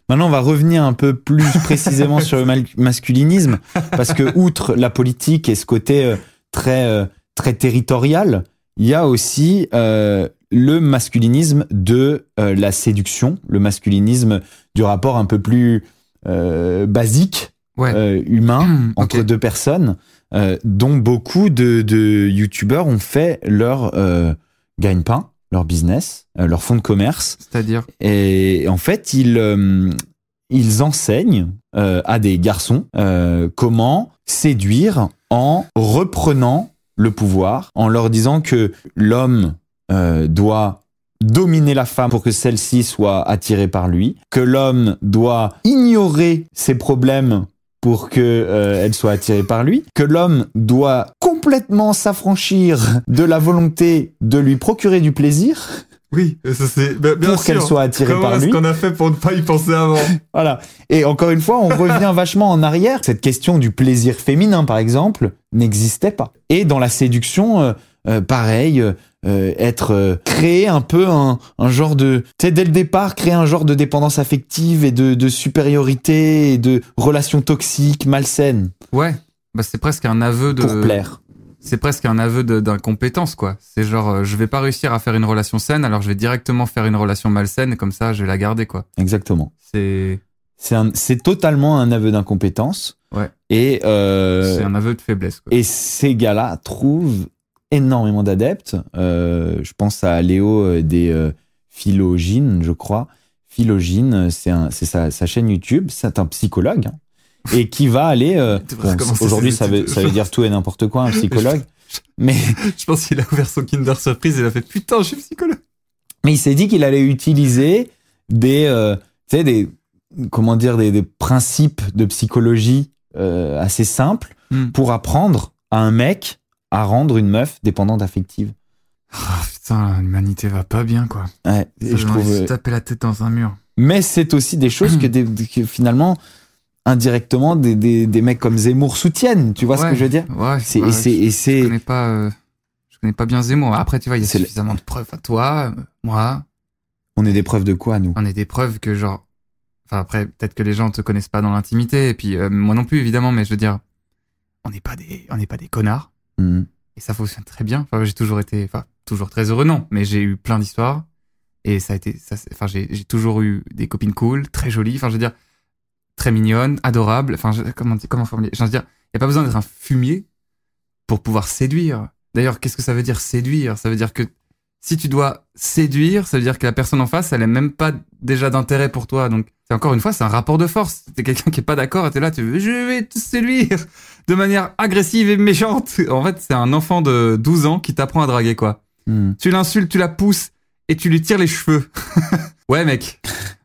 Maintenant, on va revenir un peu plus précisément sur le masculinisme, parce que outre la politique et ce côté euh, très euh, très territorial, il y a aussi euh, le masculinisme de la séduction, le masculinisme du rapport un peu plus basique, Ouais. humain Hmm, entre deux personnes, euh, dont beaucoup de, de youtubeurs ont fait leur euh, gagne-pain, leur business, euh, leur fonds de commerce. C'est-à-dire Et en fait, ils, euh, ils enseignent euh, à des garçons euh, comment séduire en reprenant le pouvoir, en leur disant que l'homme euh, doit dominer la femme pour que celle-ci soit attirée par lui, que l'homme doit ignorer ses problèmes pour que euh, elle soit attirée par lui, que l'homme doit complètement s'affranchir de la volonté de lui procurer du plaisir Oui, ça c'est bien, pour qu'elle soit attirée par lui. a fait pour ne pas y penser avant? Voilà. Et encore une fois, on revient vachement en arrière. Cette question du plaisir féminin, par exemple, n'existait pas. Et dans la séduction, euh, euh, pareil, euh, euh, être euh, créer un peu un, un genre de, tu sais, dès le départ, créer un genre de dépendance affective et de, de supériorité et de relations toxiques, malsaines, Ouais. Bah, c'est presque un aveu de. pour plaire. C'est presque un aveu d'incompétence, quoi. C'est genre, je vais pas réussir à faire une relation saine, alors je vais directement faire une relation malsaine, et comme ça, je vais la garder, quoi. Exactement. C'est, C'est totalement un aveu d'incompétence. Ouais. Et euh, c'est un aveu de faiblesse, quoi. Et ces gars-là trouvent énormément d'adeptes. Euh, je pense à Léo euh, des euh, Philogines, je crois. Philogine, c'est un- c'est sa, sa chaîne YouTube. C'est un psychologue hein, et qui va aller. euh, bon, Aujourd'hui, ça veut, études. ça veut dire tout et n'importe quoi, un psychologue. Mais, Je pense qu'il a ouvert son Kinder Surprise et il a fait putain, je suis psychologue. mais il s'est dit qu'il allait utiliser des, euh, tu sais, des, comment dire, des, des principes de psychologie euh, assez simples Hmm. pour apprendre à un mec à rendre une meuf dépendante affective. Ah putain, l'humanité va pas bien, quoi. Ouais, Ça je trouve. se taper la tête dans un mur. Mais c'est aussi des choses que, des- que finalement, indirectement, des, des, des mecs comme Zemmour soutiennent. Tu vois ce que je veux dire? Ouais. C'est ouais, et c'est Je connais pas, euh, je connais pas bien Zemmour. Après, tu vois, il y a le- suffisamment de preuves à toi, euh, moi. on est des preuves de quoi nous? On est des preuves que genre, enfin après, peut-être que les gens te connaissent pas dans l'intimité, et puis euh, moi non plus évidemment, mais je veux dire, on n'est pas des, on n'est pas des connards, Hmm. et ça fonctionne très bien. J'ai toujours été, enfin, toujours très heureux non, mais j'ai eu plein d'histoires, et ça a été, ça, enfin, j'ai, toujours eu des copines cool, très jolies, enfin, je veux dire, très mignonnes, adorables. Enfin, je- comment, comment formuler Je veux dire, il y a pas besoin d'être un fumier pour pouvoir séduire. D'ailleurs, qu'est-ce que ça veut dire séduire? Ça veut dire que si tu dois séduire, ça veut dire que la personne en face, elle est même pas déjà d'intérêt pour toi. Donc, c'est encore une fois, c'est un rapport de force. T'es quelqu'un qui est pas d'accord et t'es là, tu veux, je vais te séduire de manière agressive et méchante. En fait, c'est un enfant de 12 ans qui t'apprend à draguer, quoi. Hmm. Tu l'insultes, tu la pousses et tu lui tires les cheveux. ouais, mec.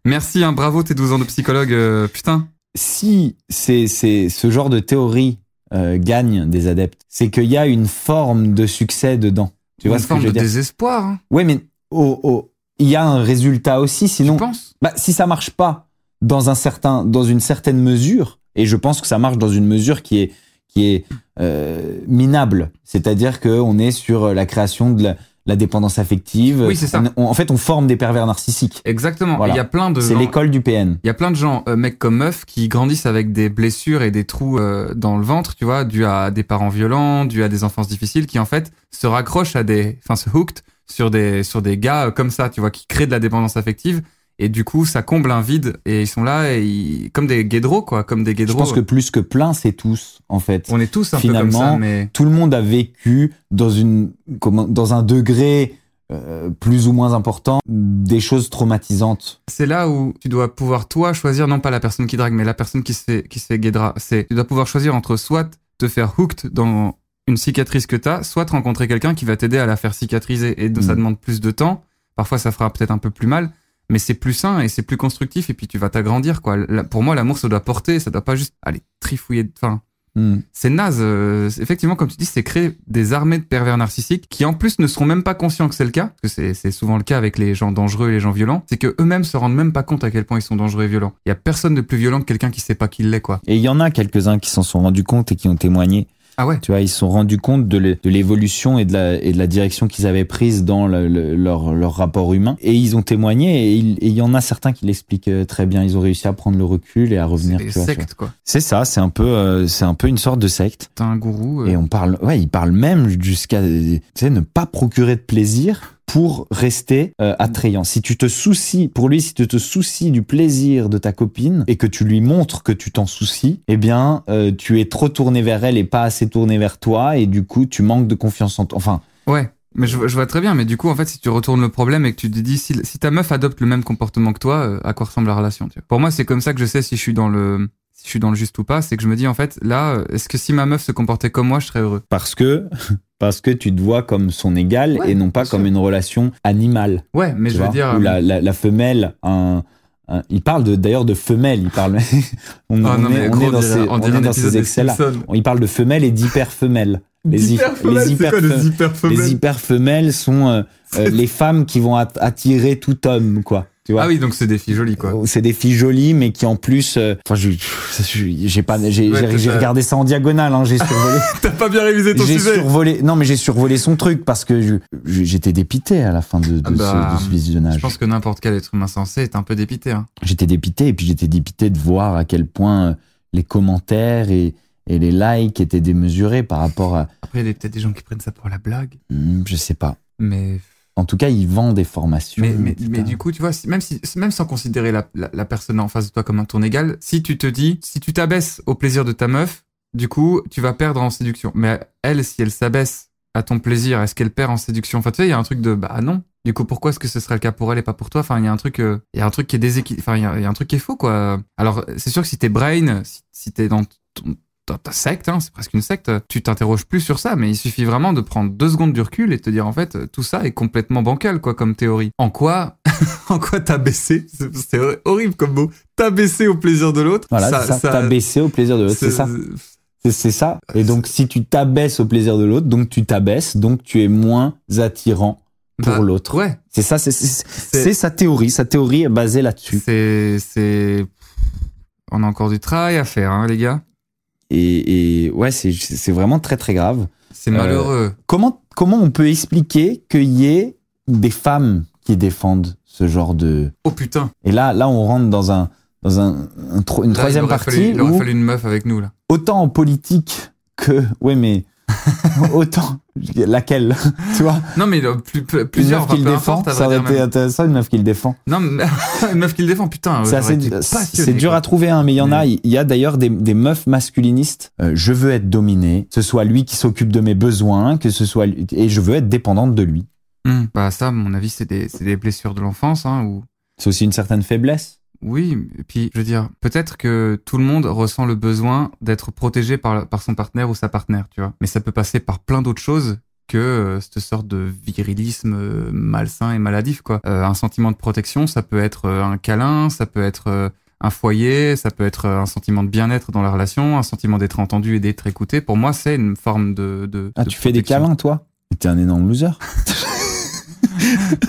Merci, hein, bravo tes 12 ans de psychologue, euh, putain. Si c'est c'est ce genre de théorie euh, gagne des adeptes, c'est qu'il y a une forme de succès dedans. Tu vois Une ce que forme je veux de dire? désespoir, hein, Ouais, mais oh, oh, il y a un résultat aussi. Sinon, tu penses? Bah, si ça marche pas dans un certain, dans une certaine mesure, et je pense que ça marche dans une mesure qui est qui est euh, minable, c'est-à-dire que on est sur la création de la, la dépendance affective. Oui, c'est ça. On- on- en fait, on forme des pervers narcissiques. Exactement. Voilà. Il y a plein de C'est l'école du PN. Il y a plein de gens, euh, mecs comme meufs, qui grandissent avec des blessures et des trous euh, dans le ventre, tu vois, dû à des parents violents, dû à des enfances difficiles, qui en fait se raccrochent à des, enfin se hooked sur des sur des gars comme ça, tu vois, qui créent de la dépendance affective. Et du coup, ça comble un vide. Et ils sont là, et ils- comme des guédros, quoi, comme des Je guédros. pense que plus que plein, c'est tous, en fait. on est tous un peu finalement, comme ça, mais Tout le monde a vécu dans une, dans un degré euh, plus ou moins important des choses traumatisantes. c'est là où tu dois pouvoir toi choisir, non pas la personne qui drague, mais la personne qui se fait qui se fait guédra. C'est tu dois pouvoir choisir entre soit te faire hooked dans une cicatrice que t'as, soit te rencontrer quelqu'un qui va t'aider à la faire cicatriser. Et ça Mm. demande plus de temps. Parfois, ça fera peut-être un peu plus mal, mais c'est plus sain et c'est plus constructif. Et puis, tu vas t'agrandir, quoi. La- Pour moi, l'amour, ça doit porter, ça doit pas juste aller trifouiller. de- Enfin, Hmm. c'est naze. euh, effectivement, comme tu dis, c'est créer des armées de pervers narcissiques qui, en plus, ne seront même pas conscients que c'est le cas. Parce que c'est- c'est souvent le cas avec les gens dangereux et les gens violents. C'est que eux-mêmes se rendent même pas compte à quel point ils sont dangereux et violents. Il y a personne de plus violent que quelqu'un qui sait pas qu'il l'est, quoi. Et il y en a quelques-uns qui s'en sont rendus compte et qui ont témoigné. Ah ouais. Tu vois, ils se sont rendus compte de l'é- de l'évolution et de la, et de la direction qu'ils avaient prise dans le- le- leur, leur rapport humain. Et ils ont témoigné et il et il y en a certains qui l'expliquent euh, très bien. Ils ont réussi à prendre le recul et à C'est revenir. sur- sectes, quoi. C'est ça, c'est un peu, euh, c'est un peu une sorte de secte. T'as un gourou. euh, Et on parle, ouais, il parle même jusqu'à, tu sais, ne pas procurer de plaisir pour rester euh, attrayant. Si tu te soucies, pour lui, si tu te soucies du plaisir de ta copine et que tu lui montres que tu t'en soucies, eh bien, euh, tu es trop tourné vers elle et pas assez tourné vers toi et du coup, tu manques de confiance en toi. Enfin, Ouais, mais je, vois- très bien. Mais du coup, en fait, si tu retournes le problème et que tu te dis si, ta meuf adopte le même comportement que toi, euh, à quoi ressemble la relation Pour moi, c'est comme ça que je sais si je suis dans le je suis dans le juste ou pas. C'est que je me dis en fait, là, est-ce que si ma meuf se comportait comme moi, je serais heureux? Parce que, parce que tu te vois comme son égal Ouais, et non pas comme sûr. une relation animale. Ouais, mais je veux dire. où euh, la, la, la femelle, un, il parle de, d'ailleurs de femelle, il parle, on, on non, est, on gros, est dans ces, on on est dans ces excès-là. Il parle de femelles et d'hyper-femelles. Les, les hyper les hyper-femelles? sont euh, euh, les femmes qui vont at- attirer tout homme, quoi. Tu vois Ah oui, donc c'est des filles jolies, quoi. c'est des filles jolies, mais qui en plus, euh, enfin, j'ai pas, j'ai Ouais, regardé ça en diagonale, hein, j'ai survolé, T'as pas bien révisé ton j'ai sujet. survolé, non, mais j'ai survolé son truc parce que j'étais dépité à la fin de, de Ah bah, ce, de ce visionnage. Je pense que n'importe quel être humain sensé est un peu dépité. Hein. J'étais dépité et puis j'étais dépité de voir à quel point euh, les commentaires et, et les likes étaient démesurés par rapport à, Après, il y a peut-être des gens qui prennent ça pour la blague. Hmm, je sais pas. Mais, En tout cas, ils vendent des formations. mais, mais, etc. mais du coup, tu vois, même, si, même sans considérer la, la, la personne en face de toi comme un ton égal, si tu te dis, si tu t'abaisses au plaisir de ta meuf, du coup, tu vas perdre en séduction. Mais elle, si elle s'abaisse à ton plaisir, est-ce qu'elle perd en séduction? Enfin, tu sais, il y a un truc de, bah non. Du coup, pourquoi est-ce que ce serait le cas pour elle et pas pour toi? Enfin, il y a un truc, euh, il y a un truc qui est déséquilibré. Enfin, il y, a- il y a un truc qui est faux, quoi. Alors, c'est sûr que si t'es brain, si, si t'es dans ton, ta, ta secte, hein, c'est presque une secte, tu t'interroges plus sur ça, mais il suffit vraiment de prendre deux secondes du recul et te dire en fait tout ça est complètement bancal quoi comme théorie. En quoi, en quoi t'as baissé? C'est horrible comme mot. T'as baissé au plaisir de l'autre. Voilà, c'est ça. T'as baissé au plaisir de l'autre, c'est ça. C'est c'est ça. Et donc, si tu t'abaisses au plaisir de l'autre, donc tu t'abaisses, donc tu es moins attirant pour Bah, l'autre. Ouais. C'est ça, c'est- sa théorie. Sa théorie est basée là-dessus. C'est c'est on a encore du travail à faire hein, les gars. Et, et ouais, c'est c'est vraiment très très grave. C'est Euh, malheureux. Comment, comment on peut expliquer qu'il y ait des femmes qui défendent ce genre de... Oh putain. Et là, là on rentre dans, un, dans un, une Là, troisième il partie fallu, il aurait fallu une meuf avec nous là. autant en politique que... Ouais, mais... autant... Laquelle Tu vois? Non mais euh, plus, plus- plusieurs. meuf qui le peu défend, importe, ça aurait été intéressant, une meuf qui le défend. Non mais une meuf qui le défend putain. C'est assez- dur à trouver, hein, mais il y en a. Il y a d'ailleurs des, des meufs masculinistes. euh, je veux être dominé, que ce soit lui qui s'occupe de mes besoins, que ce soit lui- et je veux être dépendante de lui. Hmm. Bah ça, à mon avis, c'est des, c'est des blessures de l'enfance, hein, ou C'est aussi une certaine faiblesse. Oui. Et puis, je veux dire, peut-être que tout le monde ressent le besoin d'être protégé par, par son partenaire ou sa partenaire, tu vois. Mais ça peut passer par plein d'autres choses que euh, cette sorte de virilisme euh, malsain et maladif, quoi. Euh, un sentiment de protection, ça peut être euh, un câlin, ça peut être euh, un foyer, ça peut être euh, un sentiment de bien-être dans la relation, un sentiment d'être entendu et d'être écouté. Pour moi, c'est une forme de. de Ah, de tu fais des câlins, toi? T'es un énorme loser.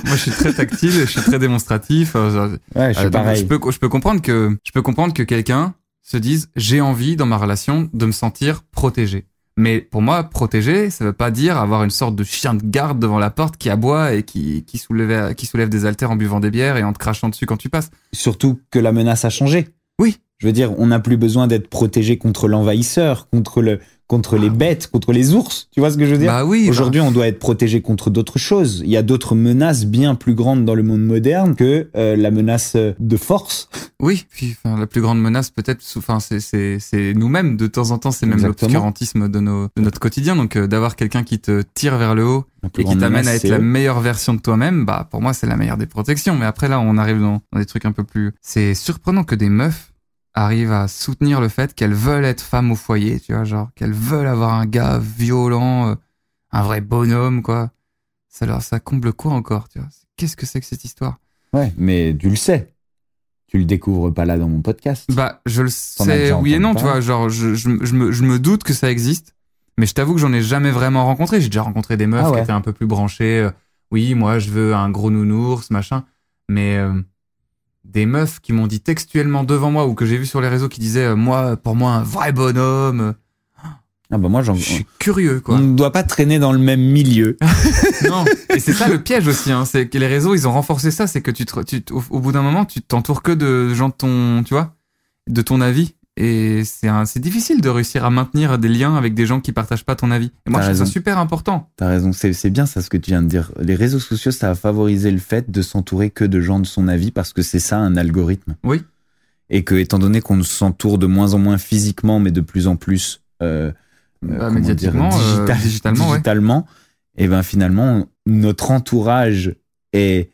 Moi, je suis très tactile, je suis très démonstratif. euh, Ouais, je suis Euh, pareil. Je peux, je peux comprendre que, je peux comprendre que quelqu'un se dise, j'ai envie dans ma relation de me sentir protégé. Mais pour moi, protéger, ça veut pas dire avoir une sorte de chien de garde devant la porte qui aboie et qui, qui soulève, qui soulève des haltères en buvant des bières et en te crachant dessus quand tu passes. Surtout que la menace a changé. Oui. Je veux dire, on n'a plus besoin d'être protégé contre l'envahisseur, contre le, contre les bêtes, contre les ours. Tu vois ce que je veux dire? Bah oui. Aujourd'hui, on doit être protégé contre d'autres choses. Il y a d'autres menaces bien plus grandes dans le monde moderne que euh, la menace euh, de force. bah, oui. Puis, enfin, la plus grande menace, peut-être, enfin, c'est, c'est, c'est nous-mêmes. De temps en temps, c'est même l'obscurantisme de nos, de notre quotidien. Donc, euh, d'avoir quelqu'un qui te tire vers le haut et qui t'amène à être la meilleure version de toi-même, bah pour moi c'est la meilleure des protections. Mais après là, on arrive dans, dans des trucs un peu plus. C'est surprenant que des meufs arrivent à soutenir le fait qu'elles veulent être femmes au foyer, tu vois, genre qu'elles veulent avoir un gars violent, euh, un vrai bonhomme, quoi. Ça leur, ça comble quoi encore, tu vois? Qu'est-ce que c'est que cette histoire? Ouais, mais tu le sais. Tu le découvres pas là dans mon podcast. Bah, je le sais, oui et non, tu vois, genre je, je, je me, je me doute que ça existe, mais je t'avoue que j'en ai jamais vraiment rencontré. J'ai déjà rencontré des meufs Ah ouais. qui étaient un peu plus branchées. euh, oui, moi je veux un gros nounours, machin. Mais euh, des meufs qui m'ont dit textuellement devant moi ou que j'ai vu sur les réseaux qui disaient euh, moi, pour moi, un vrai bonhomme. Ah bah moi, j'en. Je suis curieux, On quoi. ne doit pas traîner dans le même milieu. non. Et c'est ça le piège aussi, hein, c'est que les réseaux ils ont renforcé ça, c'est que tu, te, tu au, au bout d'un moment tu t'entoures que de gens de ton, tu vois, de ton avis. Et c'est difficile de réussir à maintenir des liens avec des gens qui partagent pas ton avis. Et moi, je trouve ça super important. T'as raison, c'est c'est bien ça ce que tu viens de dire. Les réseaux sociaux, ça a favorisé le fait de s'entourer que de gens de son avis parce que c'est ça un algorithme. Oui. Et que étant donné qu'on s'entoure de moins en moins physiquement, mais de plus en plus euh, euh, Bah, comment dire, médiatiquement, euh, digital- digitalement, ouais. digitalement, et ben finalement notre entourage est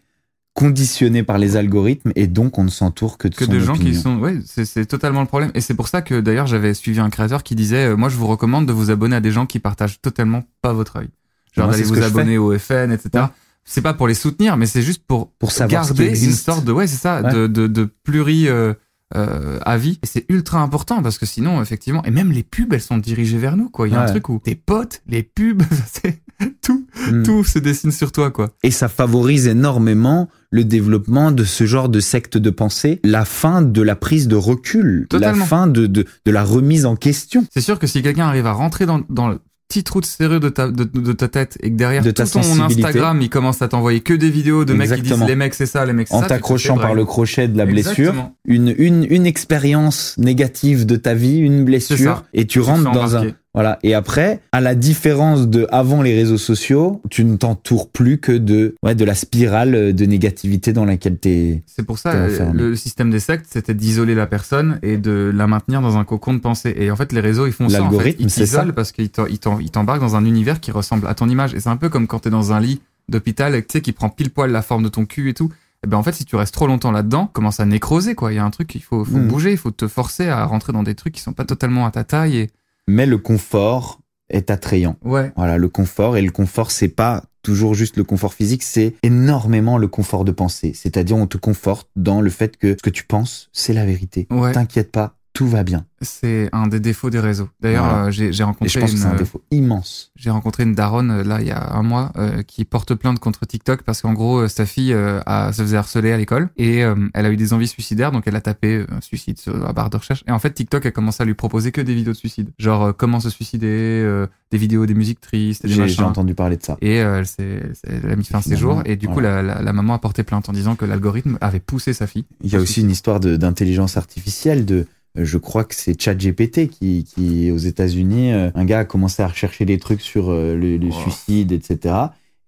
conditionné par les algorithmes et donc on ne s'entoure que de Que son de gens qui sont, ouais, c'est totalement le problème. Et c'est pour ça que d'ailleurs j'avais suivi un créateur qui disait, euh, moi je vous recommande de vous abonner à des gens qui partagent totalement pas votre avis. Genre d'aller vous abonner au FN, etc. Ouais. C'est pas pour les soutenir, mais c'est juste pour pour savoir garder une sorte de ouais c'est ça Ouais. de de, de pluri euh, euh, avis et c'est ultra important parce que sinon effectivement et même les pubs elles sont dirigées vers nous quoi il y a un truc où tes potes les pubs c'est tout Mm. tout se dessine sur toi quoi et ça favorise énormément le développement de ce genre de secte de pensée, la fin de la prise de recul, Totalement. la fin de, de, de la remise en question. C'est sûr que si quelqu'un arrive à rentrer dans, dans le petit trou de serrure de ta, de, de ta tête et que derrière De tout ton. Instagram, il commence à t'envoyer que des vidéos de mecs qui disent les mecs c'est ça, les mecs c'est En ça. te t'accrochant par le crochet de la blessure, une, une, une expérience négative de ta vie, une blessure, et tu rentres dans un. Voilà. Et après, à la différence de avant les réseaux sociaux, tu ne t'entoures plus que de, ouais, de la spirale de négativité dans laquelle t'es. C'est pour ça, le système des sectes, c'était d'isoler la personne et de la maintenir dans un cocon de pensée. Et en fait, les réseaux, ils font ça. En fait. L'algorithme, Ils c'est ça. t'isolent parce qu'ils t'embarquent dans un univers qui ressemble à ton image. Et c'est un peu comme quand t'es dans un lit d'hôpital, tu sais, qui prend pile poil la forme de ton cul et tout. Et ben en fait, si tu restes trop longtemps là-dedans, commence à nécroser, quoi. Il y a un truc, il faut, faut Mhm. bouger, il faut te forcer à rentrer dans des trucs qui sont pas totalement à ta taille. Et... Mais le confort est attrayant. Ouais. Voilà, le confort. Et le confort, c'est pas toujours juste le confort physique, c'est énormément le confort de pensée. C'est-à-dire, on te conforte dans le fait que ce que tu penses, c'est la vérité. Ouais. T'inquiète pas, tout va bien. C'est un des défauts des réseaux. D'ailleurs, Voilà. euh, j'ai j'ai Et rencontré je pense que c'est une, un défaut immense. J'ai rencontré une daronne euh, là il y a un mois euh, qui porte plainte contre TikTok parce qu'en gros euh, sa fille euh, a, se faisait harceler à l'école et euh, elle a eu des envies suicidaires donc elle a tapé euh, suicide sur la barre de recherche et en fait TikTok a commencé à lui proposer que des vidéos de suicide genre euh, comment se suicider euh, des vidéos des musiques tristes des J'ai j'ai machins entendu parler de ça. et euh, elle, s'est- elle a mis fin à ses jours et du coup voilà. la, la, la maman a porté plainte en disant que l'algorithme avait poussé sa fille Il y a aussi une histoire de- d'intelligence artificielle de je crois que c'est ChatGPT qui, qui aux États-Unis, euh, un gars a commencé à rechercher des trucs sur euh, le, le Wow. suicide, etc.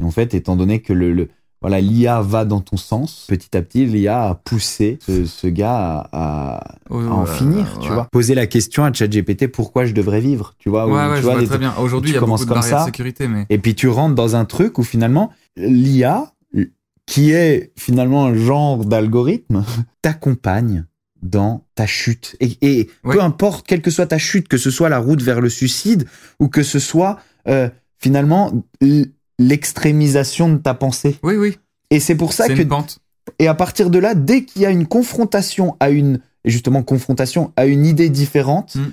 Et en fait, étant donné que le, le- voilà l'IA va dans ton sens, petit à petit, l'IA a poussé ce, ce gars à, à- Oh, à en finir, tu vois. Poser la question à ChatGPT pourquoi je devrais vivre, tu vois. ou, tu je vois, très bien aujourd'hui il y a beaucoup de comme ça. de sécurité mais Et puis tu rentres dans un truc où finalement l'IA, qui est finalement un genre d'algorithme, t'accompagne dans ta chute. Et, peu importe, quelle que soit ta chute, que ce soit la route vers le suicide ou que ce soit euh, finalement l'extrémisation de ta pensée. oui oui Et c'est pour ça que une pente et à partir de là, dès qu'il y a une confrontation à une justement confrontation à une idée différente, Mm.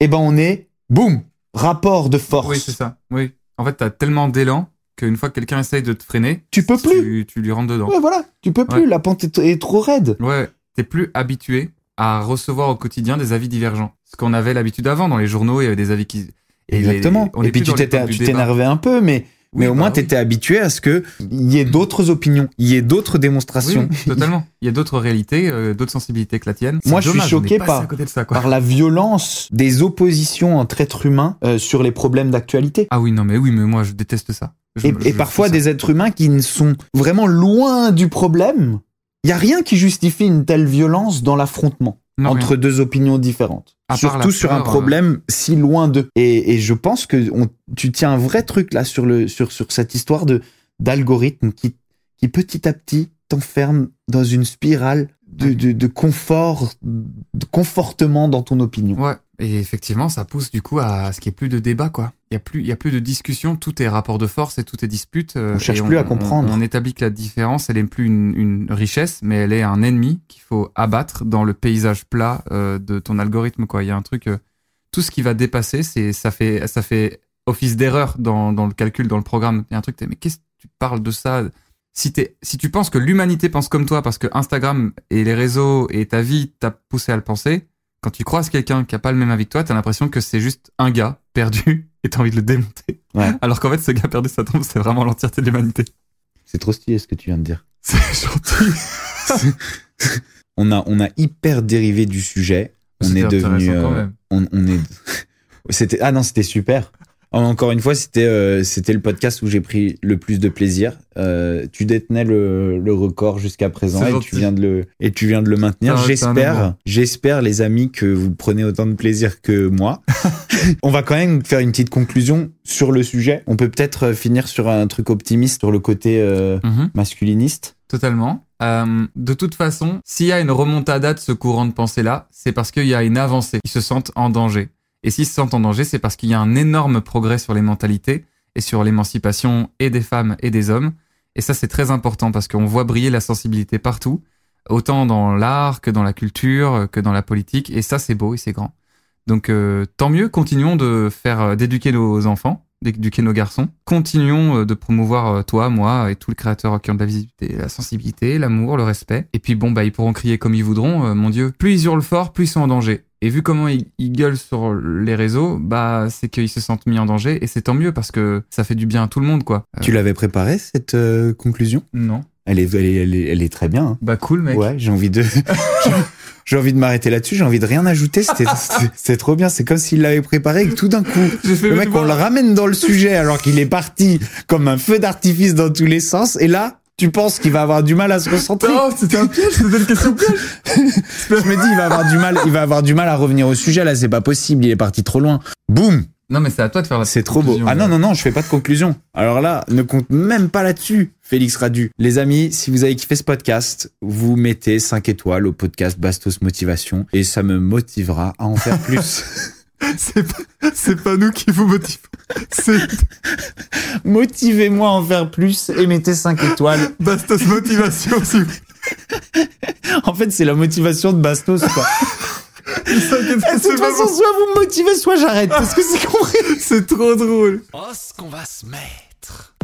eh ben on est boum rapport de force. Oui, c'est ça. Oui. En fait, t'as tellement d'élan qu'une fois que quelqu'un essaye de te freiner, Tu peux plus. tu, lui rentres dedans. Ouais, voilà, tu peux plus. La pente est, est trop raide. Ouais. T'es plus habitué à recevoir au quotidien des avis divergents. Ce qu'on avait l'habitude avant dans les journaux, il y avait des avis qui. et les- Exactement. on Et, puis tu t'énervais un peu, mais, au bah moins oui. tu étais habitué à ce que il y ait d'autres opinions, il y ait d'autres démonstrations. Oui, totalement. Il y a d'autres réalités, euh, d'autres sensibilités que la tienne. Moi, je suis dommage, choqué par- ça, la violence des oppositions entre êtres humains euh, sur les problèmes d'actualité. Ah oui, non, mais oui, mais moi, je déteste ça. Je- Et, je- et parfois des êtres humains qui sont vraiment loin du problème. Il y a rien qui justifie une telle violence dans l'affrontement entre rien. deux opinions différentes. À Surtout sur un euh. problème si loin d'eux. Et, et je pense que on- tu tiens un vrai truc là sur, le, sur, sur cette histoire de d'algorithme qui, qui petit à petit t'enferme dans une spirale de, de, de confort, de confortement dans ton opinion. Ouais, et effectivement, ça pousse du coup à ce qu'il n'y ait plus de débat, quoi. Il y a plus, il y a plus de discussion, tout est rapport de force et tout est dispute. euh, On cherche plus à comprendre. On, établit que la différence, elle est plus une, une richesse, mais elle est un ennemi qu'il faut abattre dans le paysage plat euh, de ton algorithme, quoi. Il y a un truc, euh, tout ce qui va dépasser, c'est, ça fait, ça fait office d'erreur dans, dans le calcul, dans le programme. Il y a un truc, mais qu'est-ce que tu parles de ça? Si, si tu penses que l'humanité pense comme toi parce que Instagram et les réseaux et ta vie t'a poussé à le penser, quand tu croises quelqu'un qui a pas le même avis que toi, t'as l'impression que c'est juste un gars perdu et t'as envie de le démonter. Ouais. Alors qu'en fait, ce gars perdu, ça tombe, c'est vraiment l'entièreté de l'humanité. C'est trop stylé ce que tu viens de dire. C'est gentil. On a, on a hyper dérivé du sujet. On est devenu. euh, on est. C'était ah non c'était super. Encore une fois c'était euh, c'était le podcast où j'ai pris le plus de plaisir. Euh, tu détenais le, le record jusqu'à présent et tu viens de le et tu viens de le maintenir. J'espère j'espère les amis que vous prenez autant de plaisir que moi. on va quand même faire une petite conclusion sur le sujet. On peut peut-être euh, finir sur un truc optimiste sur le côté euh, Mhm. masculiniste. Totalement. Euh, de toute façon, s'il y a une remontada de ce courant de pensée-là, c'est parce qu'il y a une avancée. Ils se sentent en danger. Et s'ils se sentent en danger, c'est parce qu'il y a un énorme progrès sur les mentalités et sur l'émancipation et des femmes et des hommes. Et ça, c'est très important parce qu'on voit briller la sensibilité partout, autant dans l'art que dans la culture, que dans la politique. Et ça, c'est beau et c'est grand. Donc, euh, tant mieux, continuons de faire, euh, d'éduquer nos enfants des- du Keno Garçon. Continuons euh, de promouvoir euh, toi, moi et tous les créateurs qui ont de la visibilité, la sensibilité, l'amour, le respect. Et puis bon, bah, ils pourront crier comme ils voudront. mon Dieu, plus ils hurlent fort, plus ils sont en danger. Et vu comment ils, ils gueulent sur les réseaux, bah, c'est qu'ils se sentent mis en danger. Et c'est tant mieux parce que ça fait du bien à tout le monde, quoi. Euh, Tu l'avais préparé cette euh, conclusion? Non. elle est, elle, est, elle, est, elle est très bien. hein. Bah, cool, mec. Ouais, j'ai envie de. j'ai- envie de m'arrêter là-dessus, j'ai envie de rien ajouter. C'était trop bien. C'est comme s'il l'avait préparé et que tout d'un coup, le mec, on le ramène dans le sujet alors qu'il est parti comme un feu d'artifice dans tous les sens. Et là, tu penses qu'il va avoir du mal à se recentrer. Oh, c'était un piège, c'était une question piège. Je me dis, il va avoir du mal, il va avoir du mal à revenir au sujet. Là, c'est pas possible. Il est parti trop loin. Boum. Non, mais c'est à toi de faire la C'est trop beau. Ah non, non, non, je fais pas de conclusion. Alors là, ne compte même pas là-dessus, Félix Radu. Les amis, si vous avez kiffé ce podcast, vous mettez 5 étoiles au podcast Bastos Motivation et ça me motivera à en faire plus. C'est pas, c'est pas nous qui vous motivons. C'est Motivez-moi à en faire plus et mettez 5 étoiles. Bastos Motivation, si vous En fait, c'est la motivation de Bastos, quoi. voulez. De toute façon, soit vous me motivez, soit j'arrête. Parce que c'est compris. C'est trop drôle. Oh, ce qu'on va se mettre.